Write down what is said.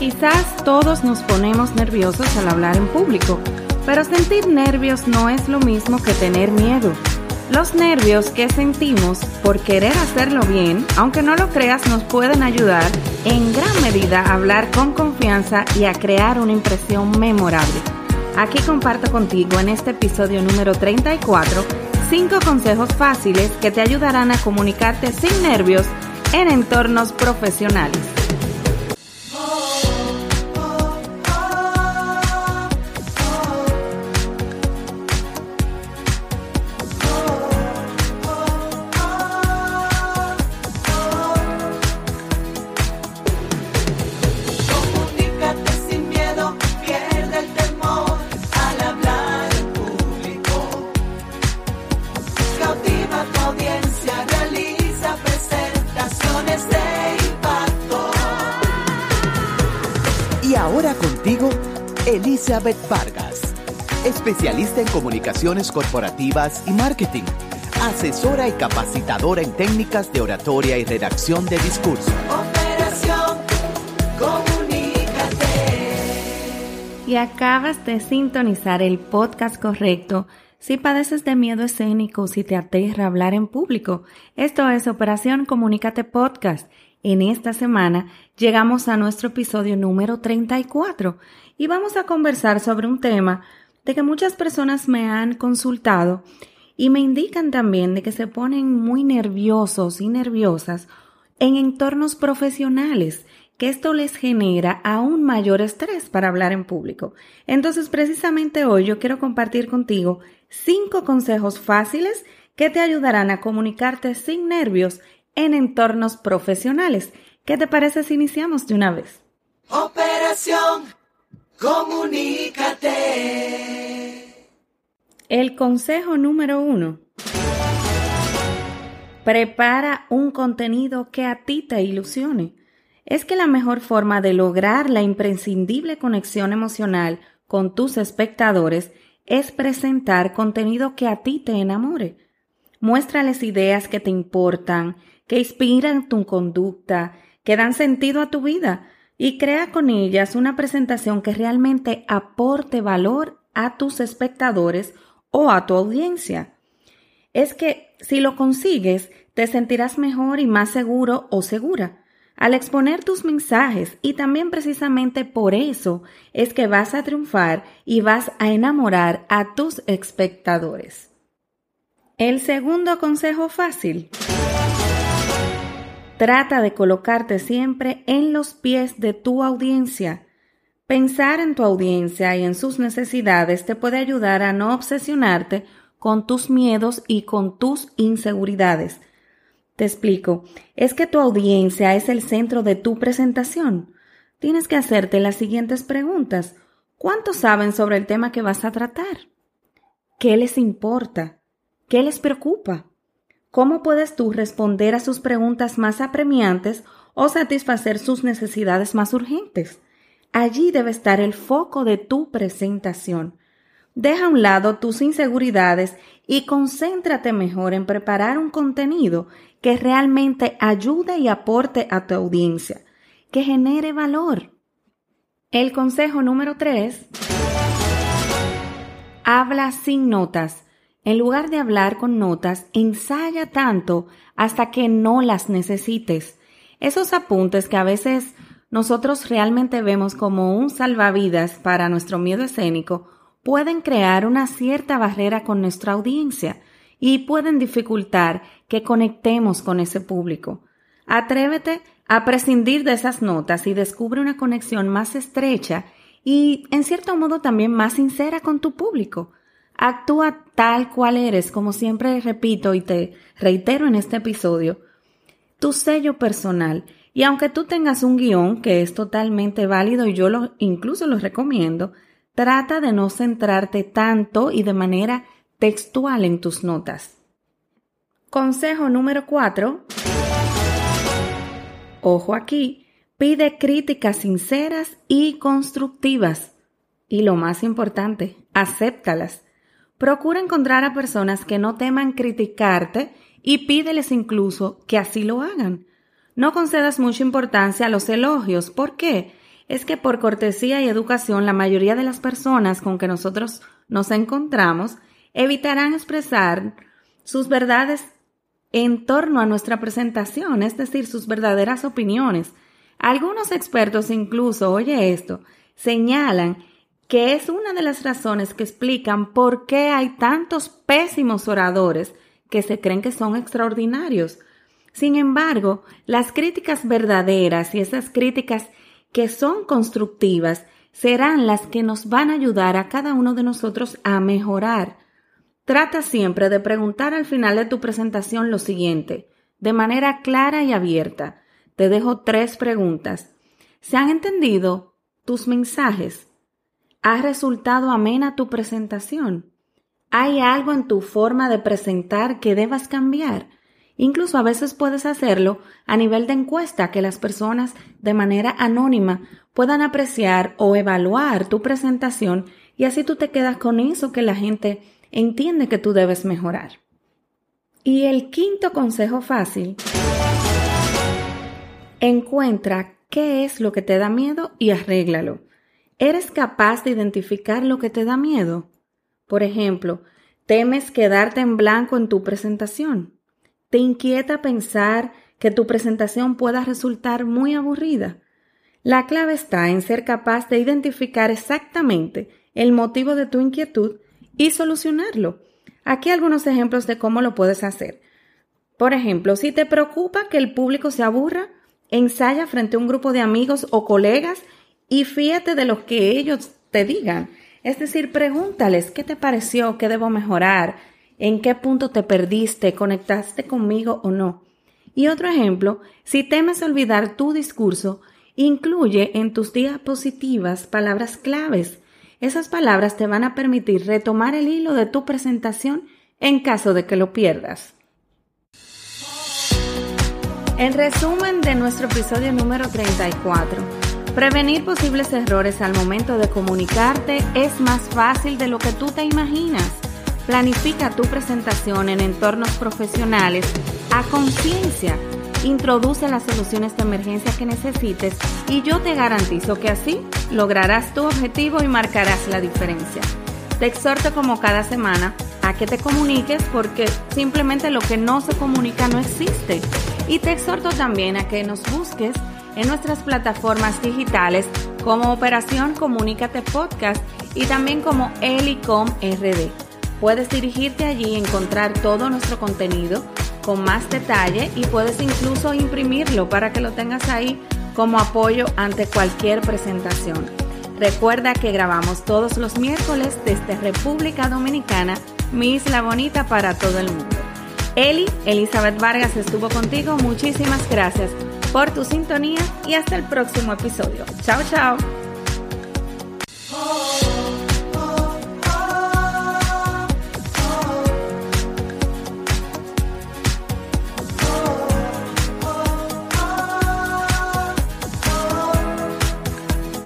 Quizás todos nos ponemos nerviosos al hablar en público, pero sentir nervios no es lo mismo que tener miedo. Los nervios que sentimos por querer hacerlo bien, aunque no lo creas, nos pueden ayudar en gran medida a hablar con confianza y a crear una impresión memorable. Aquí comparto contigo en este episodio número 34 5 consejos fáciles que te ayudarán a comunicarte sin nervios en entornos profesionales. Elizabeth Vargas, especialista en comunicaciones corporativas y marketing, asesora y capacitadora en técnicas de oratoria y redacción de discurso. Operación Comunícate. Y acabas de sintonizar el podcast correcto. Si padeces de miedo escénico, si te aterra hablar en público, esto es Operación Comunícate Podcast. En esta semana llegamos a nuestro episodio número 34 y vamos a conversar sobre un tema de que muchas personas me han consultado y me indican también de que se ponen muy nerviosos y nerviosas en entornos profesionales, que esto les genera aún mayor estrés para hablar en público. Entonces, precisamente hoy yo quiero compartir contigo cinco consejos fáciles que te ayudarán a comunicarte sin nervios en entornos profesionales. ¿Qué te parece si iniciamos de una vez? Operación Comunícate. El consejo número uno. Prepara un contenido que a ti te ilusione. Es que la mejor forma de lograr la imprescindible conexión emocional con tus espectadores es presentar contenido que a ti te enamore. Muéstrales ideas que te importan, que inspiran tu conducta, que dan sentido a tu vida y crea con ellas una presentación que realmente aporte valor a tus espectadores o a tu audiencia. Es que si lo consigues, te sentirás mejor y más seguro o segura al exponer tus mensajes y también precisamente por eso es que vas a triunfar y vas a enamorar a tus espectadores. El segundo consejo fácil. Trata de colocarte siempre en los pies de tu audiencia. Pensar en tu audiencia y en sus necesidades te puede ayudar a no obsesionarte con tus miedos y con tus inseguridades. Te explico, es que tu audiencia es el centro de tu presentación. Tienes que hacerte las siguientes preguntas. ¿Cuánto saben sobre el tema que vas a tratar? ¿Qué les importa? ¿Qué les preocupa? ¿Cómo puedes tú responder a sus preguntas más apremiantes o satisfacer sus necesidades más urgentes? Allí debe estar el foco de tu presentación. Deja a un lado tus inseguridades y concéntrate mejor en preparar un contenido que realmente ayude y aporte a tu audiencia, que genere valor. El consejo número 3. Habla sin notas. En lugar de hablar con notas, ensaya tanto hasta que no las necesites. Esos apuntes que a veces nosotros realmente vemos como un salvavidas para nuestro miedo escénico pueden crear una cierta barrera con nuestra audiencia y pueden dificultar que conectemos con ese público. Atrévete a prescindir de esas notas y descubre una conexión más estrecha y, en cierto modo, también más sincera con tu público. Actúa tal cual eres, como siempre repito y te reitero en este episodio, tu sello personal. Y aunque tú tengas un guion que es totalmente válido y yo incluso lo recomiendo, trata de no centrarte tanto y de manera textual en tus notas. Consejo número 4. Ojo aquí, pide críticas sinceras y constructivas. Y lo más importante, acéptalas. Procura encontrar a personas que no teman criticarte y pídeles incluso que así lo hagan. No concedas mucha importancia a los elogios. ¿Por qué? es que por cortesía y educación la mayoría de las personas con que nosotros nos encontramos evitarán expresar sus verdades en torno a nuestra presentación, es decir, sus verdaderas opiniones. Algunos expertos incluso, oye esto, señalan que es una de las razones que explican por qué hay tantos pésimos oradores que se creen que son extraordinarios. Sin embargo, las críticas verdaderas y esas críticas que son constructivas serán las que nos van a ayudar a cada uno de nosotros a mejorar. Trata siempre de preguntar al final de tu presentación lo siguiente, de manera clara y abierta. Te dejo tres preguntas. ¿Se han entendido tus mensajes? ¿Ha resultado amena tu presentación? ¿Hay algo en tu forma de presentar que debas cambiar? Incluso a veces puedes hacerlo a nivel de encuesta que las personas de manera anónima puedan apreciar o evaluar tu presentación y así tú te quedas con eso que la gente entiende que tú debes mejorar. Y el quinto consejo fácil, encuentra qué es lo que te da miedo y arréglalo. ¿Eres capaz de identificar lo que te da miedo? Por ejemplo, ¿temes quedarte en blanco en tu presentación? ¿Te inquieta pensar que tu presentación pueda resultar muy aburrida? La clave está en ser capaz de identificar exactamente el motivo de tu inquietud y solucionarlo. Aquí algunos ejemplos de cómo lo puedes hacer. Por ejemplo, si te preocupa que el público se aburra, ensaya frente a un grupo de amigos o colegas y fíjate de lo que ellos te digan. Es decir, pregúntales qué te pareció, qué debo mejorar, en qué punto te perdiste, conectaste conmigo o no. Y otro ejemplo, si temes olvidar tu discurso, incluye en tus diapositivas palabras claves. Esas palabras te van a permitir retomar el hilo de tu presentación en caso de que lo pierdas. En resumen de nuestro episodio número 34, prevenir posibles errores al momento de comunicarte es más fácil de lo que tú te imaginas. Planifica tu presentación en entornos profesionales a conciencia. Introduce las soluciones de emergencia que necesites y yo te garantizo que así lograrás tu objetivo y marcarás la diferencia. Te exhorto como cada semana a que te comuniques porque simplemente lo que no se comunica no existe. Y te exhorto también a que nos busques en nuestras plataformas digitales como Operación Comunícate Podcast y también como Elicom RD. Puedes dirigirte allí y encontrar todo nuestro contenido con más detalle y puedes incluso imprimirlo para que lo tengas ahí como apoyo ante cualquier presentación. Recuerda que grabamos todos los miércoles desde República Dominicana, mi isla bonita para todo el mundo. Eli, Elizabeth Vargas estuvo contigo. Muchísimas gracias por tu sintonía y hasta el próximo episodio. Chao, chao.